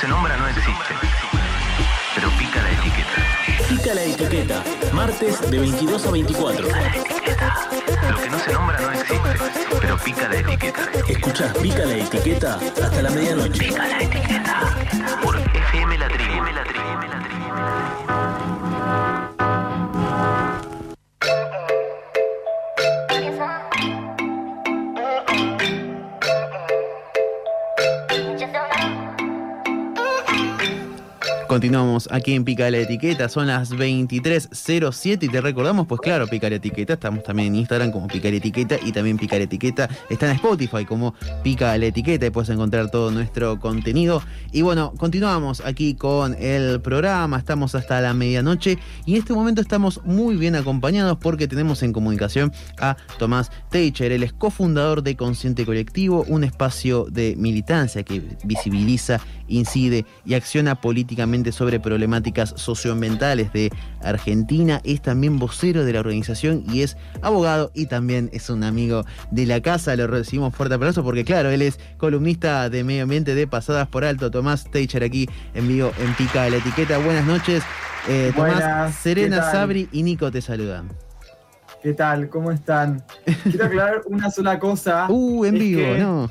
se nombra no existe, pero pica la etiqueta. Pica la etiqueta, martes de 22 a 24. Lo que no se nombra no existe, pero pica la etiqueta. Escuchás Pica la etiqueta hasta la medianoche. Pica la etiqueta. Por FM La Tribu. La Tribu. Continuamos aquí en Pica la Etiqueta, son las 23.07 y te recordamos, pues claro, Pica la Etiqueta, estamos también en Instagram como Pica la Etiqueta y también Pica la Etiqueta está en Spotify como Pica la Etiqueta y puedes encontrar todo nuestro contenido. Y bueno, continuamos aquí con el programa, estamos hasta la medianoche y en este momento estamos muy bien acompañados porque tenemos en comunicación a Tomás Teicher, él es cofundador de Consciente Colectivo, un espacio de militancia que visibiliza, incide y acciona políticamente sobre problemáticas socioambientales de Argentina. Es también vocero de la organización y es abogado y también es un amigo de la casa. Lo recibimos fuerte aplauso porque, claro, él es columnista de medio ambiente de Pasadas por Alto. Tomás Teicher aquí en vivo en Pica de la Etiqueta. Buenas noches. Eh, Tomás, Buenas, Serena. Sabri y Nico te saludan. ¿Qué tal? ¿Cómo están? Quiero aclarar una sola cosa. Uh, en vivo, ¿no?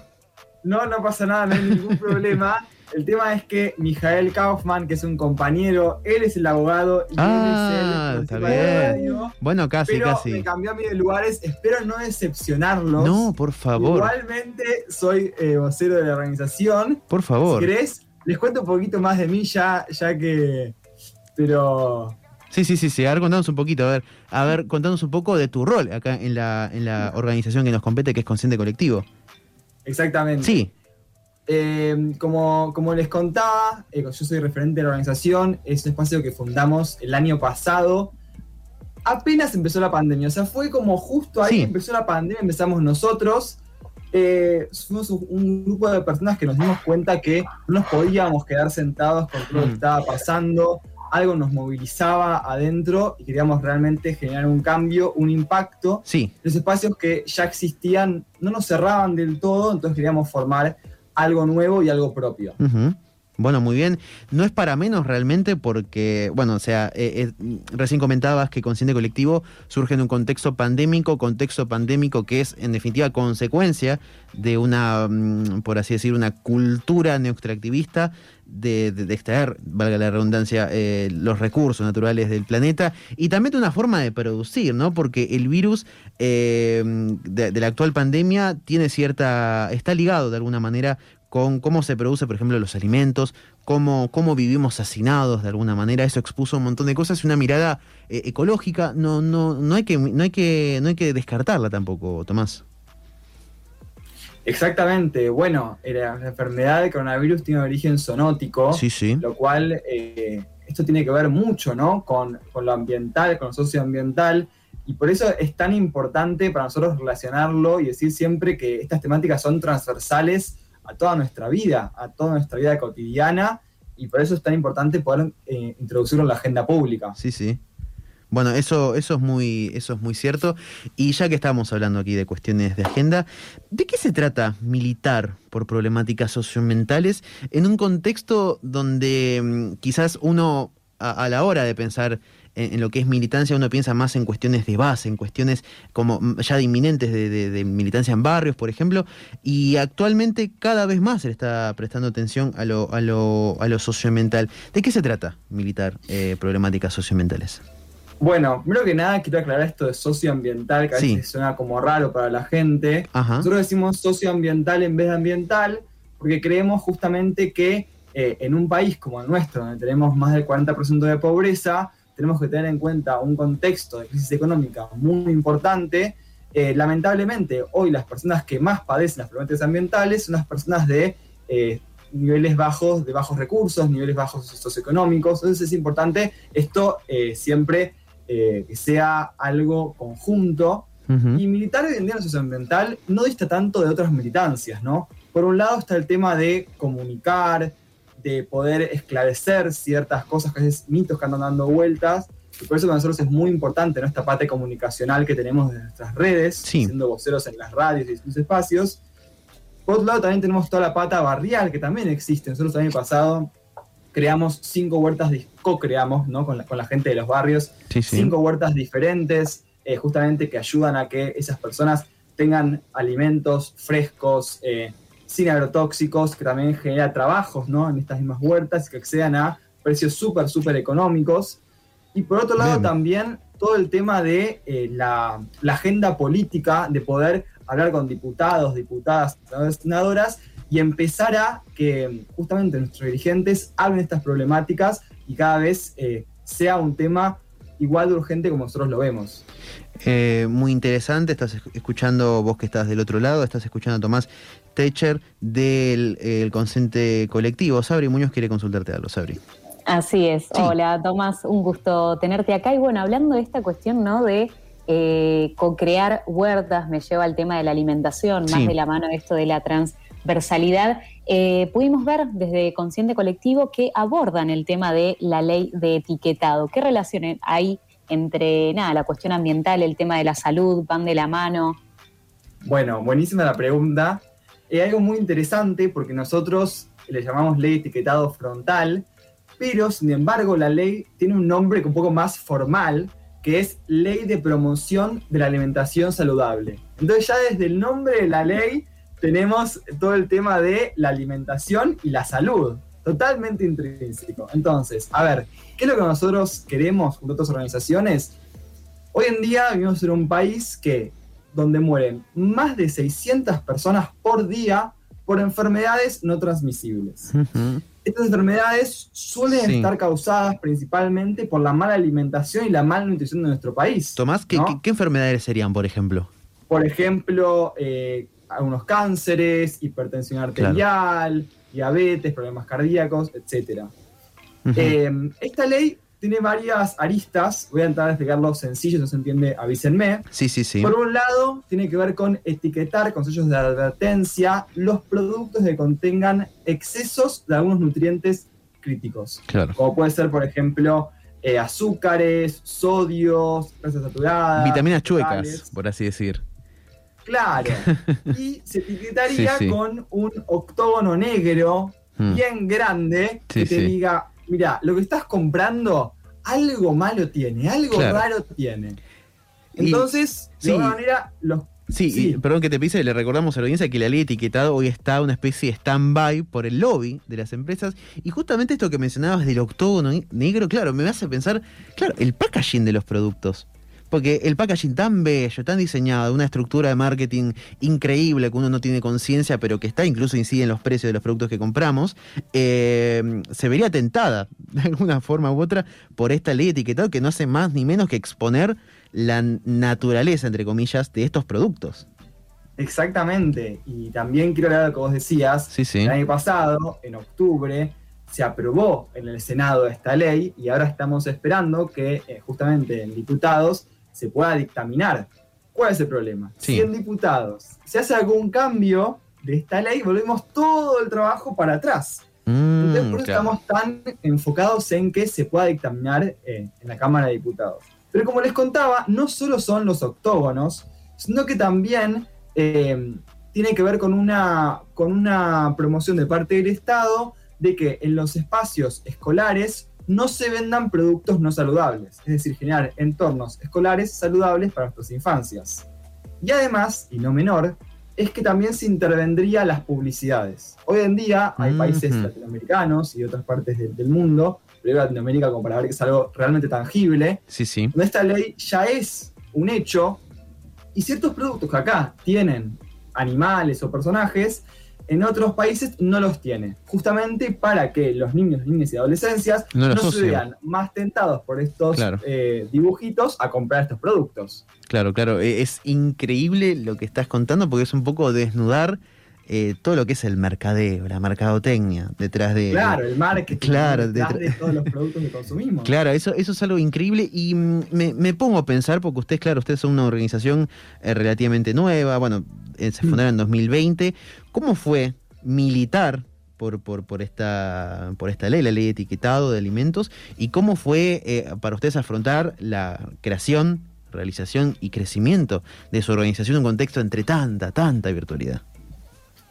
No, no pasa nada, no hay ningún problema. El tema es que Mijael Kaufman, que es un compañero, él es el abogado y Ah, él es el está bien. radio, Bueno, casi, pero casi. me cambió a mí de lugares. Espero no decepcionarlos. No, por favor. Igualmente soy eh, vocero de la organización. Por favor. Si querés, les cuento un poquito más de mí ya, ya que... Pero Sí, sí, sí, sí. A ver, contanos un poquito, a ver, a ver, contanos un poco de tu rol acá en la, en la organización que nos compete, que es Consciente Colectivo. exactamente. Sí, Eh, como, como les contaba, eh, yo soy referente de la organización, es un espacio que fundamos el año pasado. Apenas empezó la pandemia, o sea, fue como justo ahí Sí. empezó la pandemia, empezamos nosotros. Eh, fuimos un, un grupo de personas que nos dimos cuenta que no nos podíamos quedar sentados con todo lo que Mm. estaba pasando, algo nos movilizaba adentro y queríamos realmente generar un cambio, un impacto sí. los espacios que ya existían no nos cerraban del todo, entonces queríamos formar algo nuevo y algo propio. Bueno, muy bien. No es para menos realmente porque, bueno, o sea, eh, eh, recién comentabas que Consciente Colectivo surge en un contexto pandémico, contexto pandémico que es en definitiva consecuencia de una, mm, por así decir, una cultura neoextractivista de, extraer, valga la redundancia, eh, los recursos naturales del planeta y también de una forma de producir, ¿no? Porque el virus eh, de, de la actual pandemia tiene cierta, está ligado de alguna manera con cómo se produce, por ejemplo, los alimentos, cómo, cómo vivimos hacinados de alguna manera. Eso expuso un montón de cosas una mirada eh, ecológica. No, no, no, hay que, no, hay que, no hay que descartarla tampoco, Tomás. Exactamente, bueno, eh, la enfermedad de coronavirus tiene origen zoonótico, Sí, sí. lo cual eh, esto tiene que ver mucho ¿no? con, con lo ambiental, con lo socioambiental, y por eso es tan importante para nosotros relacionarlo y decir siempre que estas temáticas son transversales a toda nuestra vida, a toda nuestra vida cotidiana, y por eso es tan importante poder eh, introducirlo en la agenda pública. Sí, sí. Bueno, eso, eso es muy, eso es muy cierto. Y ya que estamos hablando aquí de cuestiones de agenda, ¿de qué se trata militar por problemáticas socioambientales en un contexto donde mm, quizás uno, a, a la hora de pensar en, en lo que es militancia, uno piensa más en cuestiones de base, en cuestiones como mm, ya de inminentes de, de- de militancia en barrios, por ejemplo, y actualmente cada vez más se le está prestando atención a lo, a lo, a lo socioambiental. ¿De qué se trata militar eh, problemáticas socioambientales? Bueno, primero que nada quiero aclarar esto de socioambiental, que a Sí. veces suena como raro para la gente. Ajá. Nosotros decimos socioambiental en vez de ambiental porque creemos justamente que eh, en un país como el nuestro, donde tenemos más del 40% de pobreza, tenemos que tener en cuenta un contexto de crisis económica muy importante. Eh, lamentablemente, hoy las personas que más padecen las problemáticas ambientales son las personas de eh, niveles bajos, de bajos recursos, niveles bajos socioeconómicos. Entonces es importante esto eh, siempre que sea algo conjunto. Y militar hoy en día en socioambiental no dista tanto de otras militancias, ¿no? Por un lado está el tema de comunicar, de poder esclarecer ciertas cosas, que es mitos que andan dando vueltas. Y por eso para nosotros es muy importante ¿no? esta parte comunicacional que tenemos de nuestras redes, Sí. siendo voceros en las radios y distintos espacios. Por otro lado también tenemos toda la pata barrial que también existe. Nosotros el año pasado creamos cinco huertas, co-creamos ¿no? con, la, con la gente de los barrios, Sí, sí. cinco huertas diferentes, eh, justamente que ayudan a que esas personas tengan alimentos frescos, eh, sin agrotóxicos, que también genera trabajos ¿no? en estas mismas huertas que accedan a precios súper, súper económicos. Y por otro lado Bien. también todo el tema de eh, la, la agenda política, de poder hablar con diputados, diputadas, senadoras, y empezar a que justamente nuestros dirigentes hablen estas problemáticas y cada vez eh, sea un tema igual de urgente como nosotros lo vemos. Eh, muy interesante, estás esc- escuchando, vos que estás del otro lado, estás escuchando a Tomás Techer del eh, el Consente Colectivo. Sabri Muñoz quiere consultarte algo, Sabri. Así es. Sí. Hola, Tomás, un gusto tenerte acá. Y bueno, hablando de esta cuestión, ¿no? De eh, co-crear huertas, me lleva al tema de la alimentación, más Sí. de la mano de esto de la transversalidad. Eh, pudimos ver desde Consciente Colectivo que abordan el tema de la ley de etiquetado. ¿Qué relación hay entre nada, la cuestión ambiental, el tema de la salud, van de la mano? Bueno, buenísima la pregunta. Es algo muy interesante porque nosotros le llamamos ley etiquetado frontal, pero sin embargo la ley tiene un nombre un poco más formal, que es Ley de Promoción de la Alimentación Saludable. Entonces ya desde el nombre de la ley tenemos todo el tema de la alimentación y la salud, totalmente intrínseco. Entonces, a ver, ¿qué es lo que nosotros queremos a otras organizaciones? Hoy en día vivimos en un país que donde mueren más de 600 personas por día por enfermedades no transmisibles. Estas enfermedades suelen Sí. estar causadas principalmente por la mala alimentación y la mala nutrición de nuestro país. Tomás, ¿qué, ¿no? qué- qué enfermedades serían, por ejemplo? Por ejemplo, eh, algunos cánceres, hipertensión arterial, diabetes, problemas cardíacos, etc. Eh, esta ley tiene varias aristas, voy a intentar explicarlo sencillo, si no se entiende, avísenme. sí, sí, sí. Por un lado, tiene que ver con etiquetar con sellos de advertencia los productos que contengan excesos de algunos nutrientes críticos, Claro. como puede ser, por ejemplo, eh, azúcares, sodios, grasas saturadas. Vitaminas chuecas, por así decir. Claro. Y se etiquetaría Sí, sí. con un octógono negro Mm. bien grande Sí, que te diga, mira, lo que estás comprando algo malo tiene, algo Claro. raro tiene. Y- Entonces, sí. de alguna manera, los Sí, Sí. y perdón que te pise, le recordamos a la audiencia que la ley de etiquetado hoy está una especie de stand-by por el lobby de las empresas. Y justamente esto que mencionabas del octógono negro, claro, me hace pensar, claro, el packaging de los productos. Porque el packaging tan bello, tan diseñado, una estructura de marketing increíble que uno no tiene conciencia, pero que está incluso incide en los precios de los productos que compramos, eh, se vería tentada de alguna forma u otra por esta ley de etiquetado que no hace más ni menos que exponer la naturaleza, entre comillas, de estos productos. Exactamente. Y también quiero hablar de lo que vos decías. Sí, sí. El año pasado, en octubre, se aprobó en el Senado esta ley y ahora estamos esperando que eh, justamente en diputados se pueda dictaminar. ¿Cuál es el problema? Sí. Si en diputados se hace algún cambio de esta ley, volvemos todo el trabajo para atrás. Entonces, Mm, por eso claro. estamos tan enfocados en que se pueda dictaminar eh, en la Cámara de Diputados. Pero como les contaba, no solo son los octógonos, sino que también eh, tiene que ver con una, con una promoción de parte del Estado de que en los espacios escolares no se vendan productos no saludables, es decir, generar entornos escolares saludables para nuestras infancias. Y además, y no menor, es que también se intervendría las publicidades. Hoy en día hay países latinoamericanos y de otras partes del, del mundo, pero Latinoamérica como para ver que es algo realmente tangible, Sí, sí. donde esta ley ya es un hecho y ciertos productos que acá tienen animales o personajes, en otros países no los tiene, justamente para que los niños, niñas y adolescencias No no se vean más tentados por estos Claro. eh, dibujitos a comprar estos productos. Claro, claro. Eh, Es increíble lo que estás contando porque es un poco desnudar eh, todo lo que es el mercadeo, la mercadotecnia detrás de. Claro, el marketing claro, detrás de todos los productos que consumimos. Claro, eso, eso es algo increíble y mm, me, me pongo a pensar, porque ustedes, claro, ustedes son una organización eh, relativamente nueva, bueno, se Mm. fundaron en 2020. ¿Cómo fue militar por, por, por, esta, por esta ley, la ley de etiquetado de alimentos? ¿Y cómo fue eh, para ustedes afrontar la creación, realización y crecimiento de su organización en un contexto entre tanta, tanta virtualidad?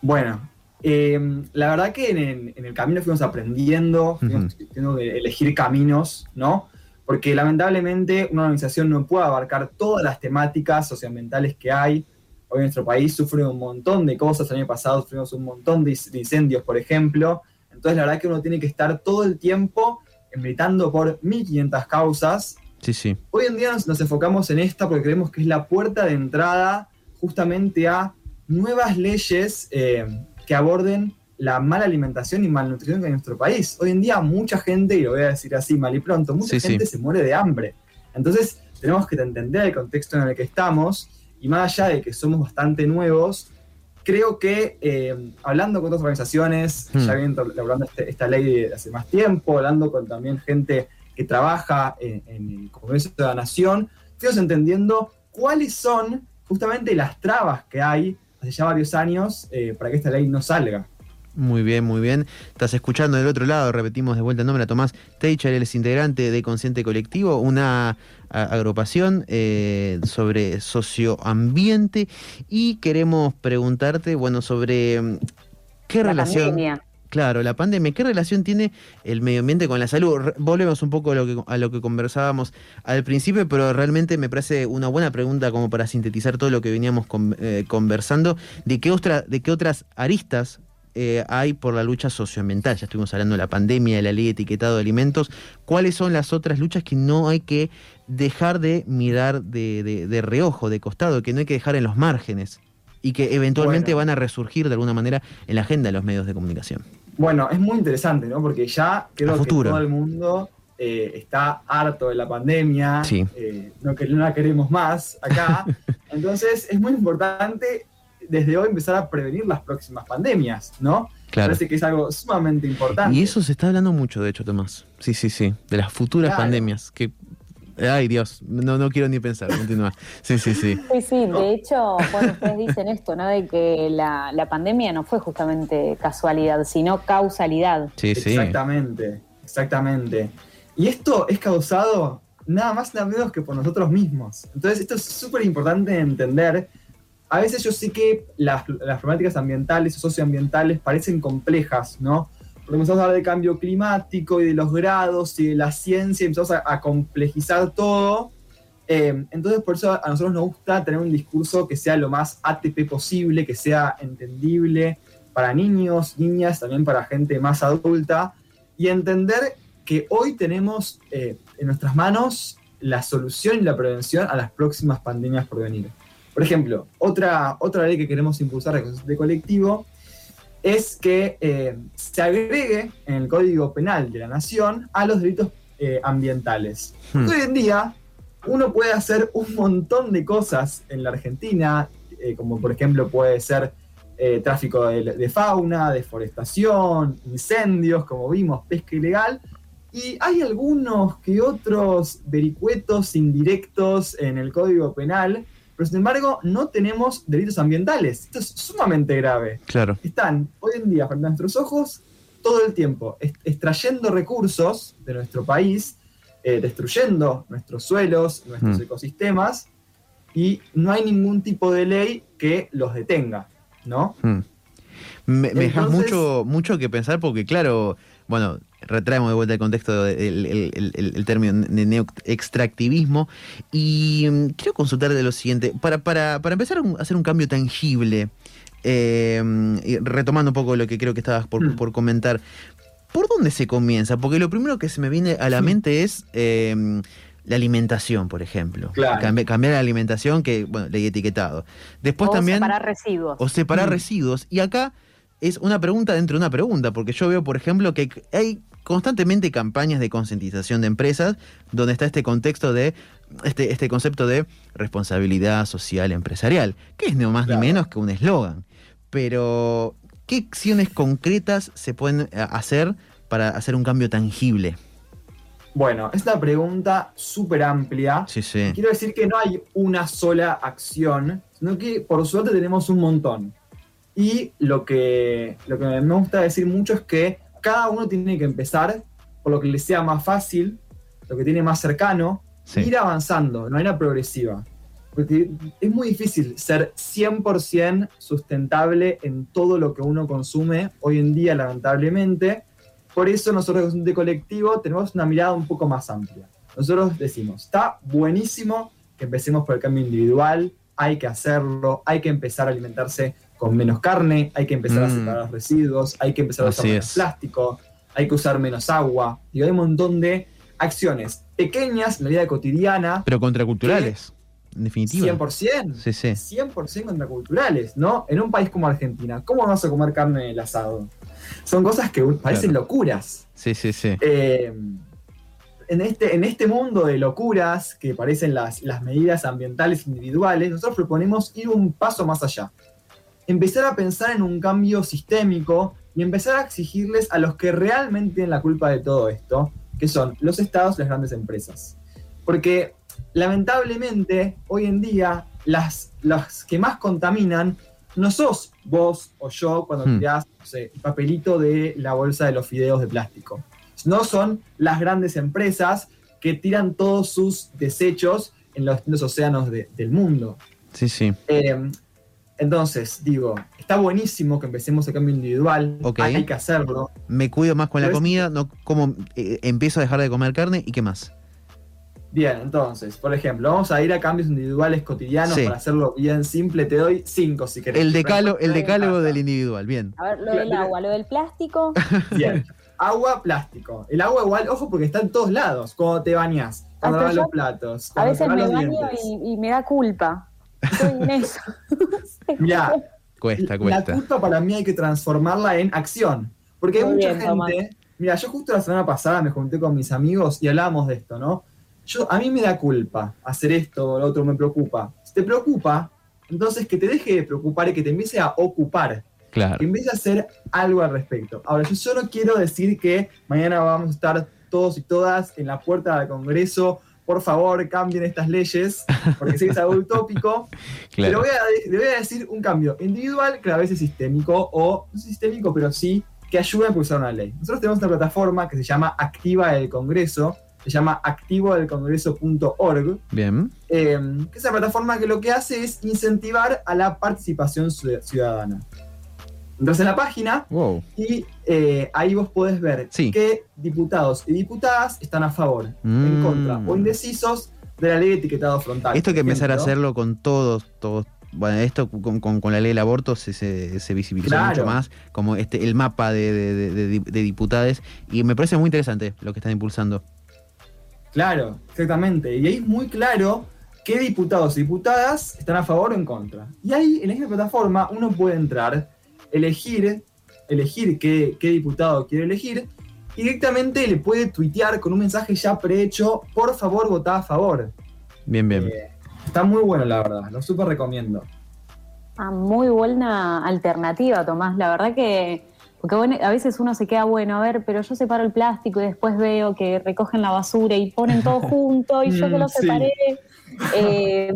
Bueno, Eh, la verdad que en el, en el camino fuimos aprendiendo, fuimos teniendo que elegir caminos, ¿no? Porque lamentablemente una organización no puede abarcar todas las temáticas socioambientales que hay. Hoy nuestro país sufre un montón de cosas, el año pasado sufrimos un montón de, incendios, por ejemplo. Entonces la verdad que uno tiene que estar todo el tiempo militando por 1500 causas. Sí, sí. Hoy en día nos, nos enfocamos en esta porque creemos que es la puerta de entrada justamente a nuevas leyes eh, que aborden la mala alimentación y malnutrición que hay en nuestro país. Hoy en día mucha gente, y lo voy a decir así mal y pronto, mucha Sí, gente sí. se muere de hambre. Entonces tenemos que entender el contexto en el que estamos y más allá de que somos bastante nuevos, creo que eh, hablando con otras organizaciones, Hmm. ya vienen elaborando este- esta ley de hace más tiempo, hablando con también gente que trabaja en, en el Congreso de la Nación, fuimos entendiendo cuáles son justamente las trabas que hay hace ya varios años eh, para que esta ley no salga. Muy bien, muy bien. Estás escuchando del otro lado, repetimos de vuelta el nombre a Tomás Teicher, él es integrante de Consciente Colectivo, una agrupación eh, sobre socioambiente y queremos preguntarte, bueno, sobre mm, qué La relación... pandemia. Claro, la pandemia, ¿qué relación tiene el medio ambiente con la salud? Volvemos un poco a lo, que, a lo que conversábamos al principio, pero realmente me parece una buena pregunta como para sintetizar todo lo que veníamos con- eh, conversando. ¿De qué, otra, ¿De qué otras aristas eh, hay por la lucha socioambiental? Ya estuvimos hablando de la pandemia, de la ley de etiquetado de alimentos. ¿Cuáles son las otras luchas que no hay que dejar de mirar de, de- de reojo, de costado, que no hay que dejar en los márgenes? Y que eventualmente Bueno. van a resurgir de alguna manera en la agenda de los medios de comunicación. Bueno, es muy interesante, ¿no? Porque ya creo A que todo el mundo eh, está harto de la pandemia, Sí. eh, no, que, no la queremos más acá. Entonces es muy importante desde hoy empezar a prevenir las próximas pandemias, ¿no? Claro. Parece que es algo sumamente importante. Y eso se está hablando mucho, de hecho, Tomás. Sí, sí, sí. De las futuras Claro. pandemias. Que. Ay, Dios. No, no quiero ni pensar. Continúa. Sí, sí, sí. Sí, sí, de hecho, bueno, ustedes dicen esto, ¿no? De que la, la pandemia no fue justamente casualidad, sino causalidad. Sí, sí. Exactamente, exactamente. Y esto es causado nada más nada menos que por nosotros mismos. Entonces esto es súper importante de entender. A veces yo sé que las, problemáticas ambientales o socioambientales parecen complejas, ¿no? Porque empezamos a hablar de cambio climático y de los grados y de la ciencia empezamos a, a complejizar todo. Eh, entonces por eso a nosotros nos gusta tener un discurso que sea lo más ATP posible, que sea entendible para niños, niñas, también para gente más adulta, y entender que hoy tenemos eh, en nuestras manos la solución y la prevención a las próximas pandemias por venir. Por ejemplo, otra, otra ley que queremos impulsar de colectivo es que eh, se agregue en el Código Penal de la Nación a los delitos eh, ambientales. Hmm. Hoy en día uno puede hacer un montón de cosas en la Argentina, eh, como por ejemplo puede ser tráfico de, de fauna, deforestación, incendios, como vimos, pesca ilegal, y hay algunos que otros vericuetos indirectos en el Código Penal, pero sin embargo no tenemos delitos ambientales. Esto es sumamente grave. Claro. Están hoy en día frente a nuestros ojos todo el tiempo extrayendo recursos de nuestro país, eh, destruyendo nuestros suelos, nuestros Mm. ecosistemas, y no hay ningún tipo de ley que los detenga, ¿no? Hmm. Me, me dejas mucho, mucho que pensar porque, claro, bueno, retraemos de vuelta el contexto del el, el- el- el término de neo-extractivismo y mm, quiero consultarte lo siguiente, para, para, para empezar a hacer un cambio tangible, eh, y retomando un poco lo que creo que estabas por, Mm. por comentar, ¿por dónde se comienza? Porque lo primero que se me viene a la Sí. mente es... eh, la alimentación, por ejemplo. Claro. Cambi- cambiar la alimentación, que, bueno, ley etiquetado. Después o también separar residuos. o separar Mm. residuos. Y acá es una pregunta dentro de una pregunta, porque yo veo, por ejemplo, que hay constantemente campañas de concientización de empresas donde está este contexto de este, este concepto de responsabilidad social empresarial, que es no más Claro. ni menos que un eslogan. Pero, ¿qué acciones concretas se pueden eh, hacer para hacer un cambio tangible? Bueno, es una pregunta súper amplia. Sí, sí. Quiero decir que no hay una sola acción, sino que por suerte tenemos un montón. Y lo que, lo que me gusta decir mucho es que cada uno tiene que empezar por lo que le sea más fácil, lo que tiene más cercano, Sí. ir avanzando de manera progresiva. Porque es muy difícil ser 100% sustentable en todo lo que uno consume hoy en día, lamentablemente. Por eso nosotros de colectivo tenemos una mirada un poco más amplia. Nosotros decimos, está buenísimo que empecemos por el cambio individual, hay que hacerlo, hay que empezar a alimentarse con menos carne, hay que empezar a Mm. separar los residuos, hay que empezar a usar menos plástico, hay que usar menos agua. Y hay un montón de acciones pequeñas en la vida cotidiana, Pero contraculturales, en definitiva. 100%. Sí, sí. 100% contraculturales, ¿no? En un país como Argentina, ¿cómo vas a comer carne en el asado? Son cosas que parecen Claro. locuras. Sí, sí, sí. Eh, en, este, en este mundo de locuras que parecen las, las medidas ambientales individuales, nosotros proponemos ir un paso más allá. Empezar a pensar en un cambio sistémico y empezar a exigirles a los que realmente tienen la culpa de todo esto, que son los estados y las grandes empresas. Porque lamentablemente hoy en día las, las que más contaminan no sos vos o yo cuando Hmm. tirás no sé, el papelito de la bolsa de los fideos de plástico. No son las grandes empresas que tiran todos sus desechos en los distintos océanos de- del mundo. Sí, sí. Eh, entonces, digo, está buenísimo que empecemos el cambio individual, hay que hacerlo. Me cuido más con la es- comida, no como eh, empiezo a dejar de comer carne y qué más. Bien, entonces, por ejemplo, vamos a ir a cambios individuales cotidianos Sí. para hacerlo bien simple. Te doy cinco si querés. El decálogo, el Pero- decálogo del individual, bien. A ver, lo del agua, lo del plástico. Bien. Agua, plástico. El agua igual, ojo, porque está en todos lados. Cuando te bañas, cuando lavas los platos, A veces me baño y me da culpa. Eso. Mirá, Cuesta, la cuesta. culpa para mí hay que transformarla en acción. Porque hay Muy mucha bien, Tomás. gente. Mira, yo justo la semana pasada me junté con mis amigos y hablábamos de esto, ¿no? Yo, a mí me da culpa hacer esto o lo otro me preocupa. Si te preocupa, entonces que te deje de preocupar y que te empiece a ocupar. Claro. que empiece a hacer algo al respecto. Ahora, yo solo quiero decir que mañana vamos a estar todos y todas en la puerta del Congreso. Por favor, cambien estas leyes, porque sé que es algo utópico. Pero voy a, le voy a decir un cambio individual que a veces es sistémico, o no sistémico, pero sí que ayuda a impulsar una ley. Nosotros tenemos una plataforma que se llama Activa del Congreso, se llama activodelcongreso.org, Bien. eh, que es una plataforma que lo que hace es incentivar a la participación ciu- ciudadana. Entras en la página Wow. y eh, ahí vos podés ver Sí. qué diputados y diputadas están a favor, Mm. en contra o indecisos de la ley de etiquetado frontal. Esto hay que empezar a hacerlo con todos, todos. Bueno, esto con, con- con la ley del aborto se, se, se visibilizó Claro. mucho más, como este el mapa de, de, de- de- de diputados, y me parece muy interesante lo que están impulsando. Claro, exactamente. Y ahí es muy claro qué diputados y diputadas están a favor o en contra. Y ahí, en esta plataforma, uno puede entrar, elegir, elegir qué, qué diputado quiere elegir, y directamente le puede tuitear con un mensaje ya prehecho, por favor, votá a favor. Bien, bien. Eh, está muy bueno, la verdad, lo súper recomiendo. Ah, muy buena alternativa, Tomás. La verdad que, porque bueno, a veces uno se queda bueno, a ver, pero yo separo el plástico y después veo que recogen la basura y ponen todo junto y yo que Mm, lo sí. separé. Eh,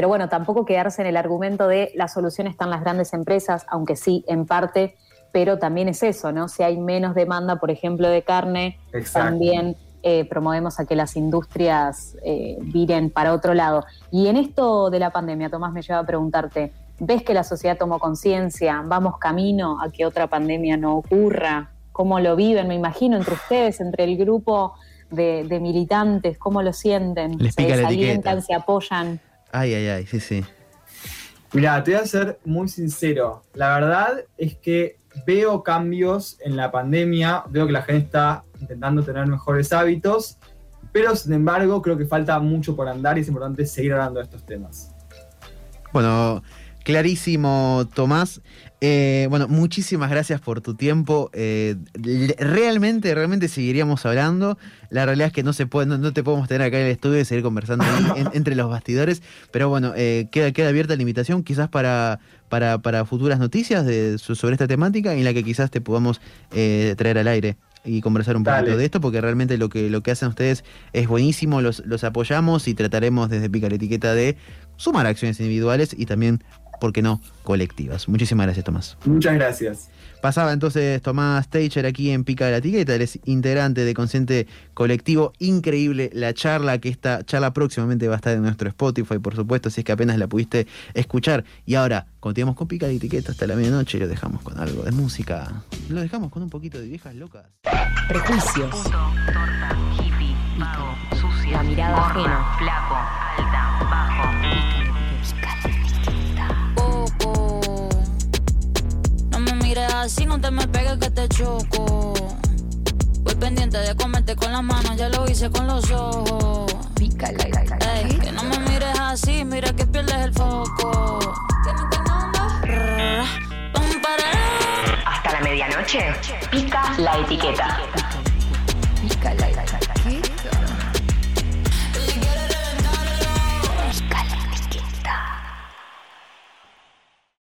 pero bueno, tampoco quedarse en el argumento de la solución está en las grandes empresas, aunque sí, en parte, pero también es eso, ¿no? Si hay menos demanda, por ejemplo, de carne, Exacto. también eh, promovemos a que las industrias eh, viren para otro lado. Y en esto de la pandemia, Tomás, me lleva a preguntarte, ¿ves que la sociedad tomó conciencia? ¿Vamos camino a que otra pandemia no ocurra? ¿Cómo lo viven? Me imagino entre ustedes, entre el grupo de, de militantes, ¿cómo lo sienten? Les ¿Se pica la desalientan, se apoyan? Ay, ay, ay, sí, sí. Mira, te voy a ser muy sincero. La verdad es que veo cambios en la pandemia, veo que la gente está intentando tener mejores hábitos, pero sin embargo creo que falta mucho por andar y es importante seguir hablando de estos temas. Bueno, clarísimo, Tomás. Eh, bueno, muchísimas gracias por tu tiempo. Eh, realmente, realmente seguiríamos hablando. La realidad es que no se puede, no, no te podemos tener acá en el estudio y seguir conversando ahí en- entre los bastidores. Pero bueno, eh, queda, queda abierta la invitación, quizás para, para, para futuras noticias de, sobre esta temática en la que quizás te podamos eh, traer al aire y conversar un Dale. poquito de esto, porque realmente lo que, lo que hacen ustedes es buenísimo, los, los apoyamos y trataremos desde Pica la Etiqueta de sumar acciones individuales y también ¿por qué no? colectivas. Muchísimas gracias, Tomás. Muchas gracias. Pasaba entonces Tomás Teicher aquí en Pica de la Etiqueta, él es integrante de Consciente Colectivo. Increíble la charla, que esta charla próximamente va a estar en nuestro Spotify, por supuesto, si es que apenas la pudiste escuchar. Y ahora, continuamos con Pica de la Etiqueta hasta la medianoche y lo dejamos con algo de música. Lo dejamos con un poquito de viejas locas. Prejuicios. De comerte con las manos, ya lo hice con los ojos. Ey, que no me mires así, mira que pierdes el foco. Hasta la medianoche, pica la etiqueta.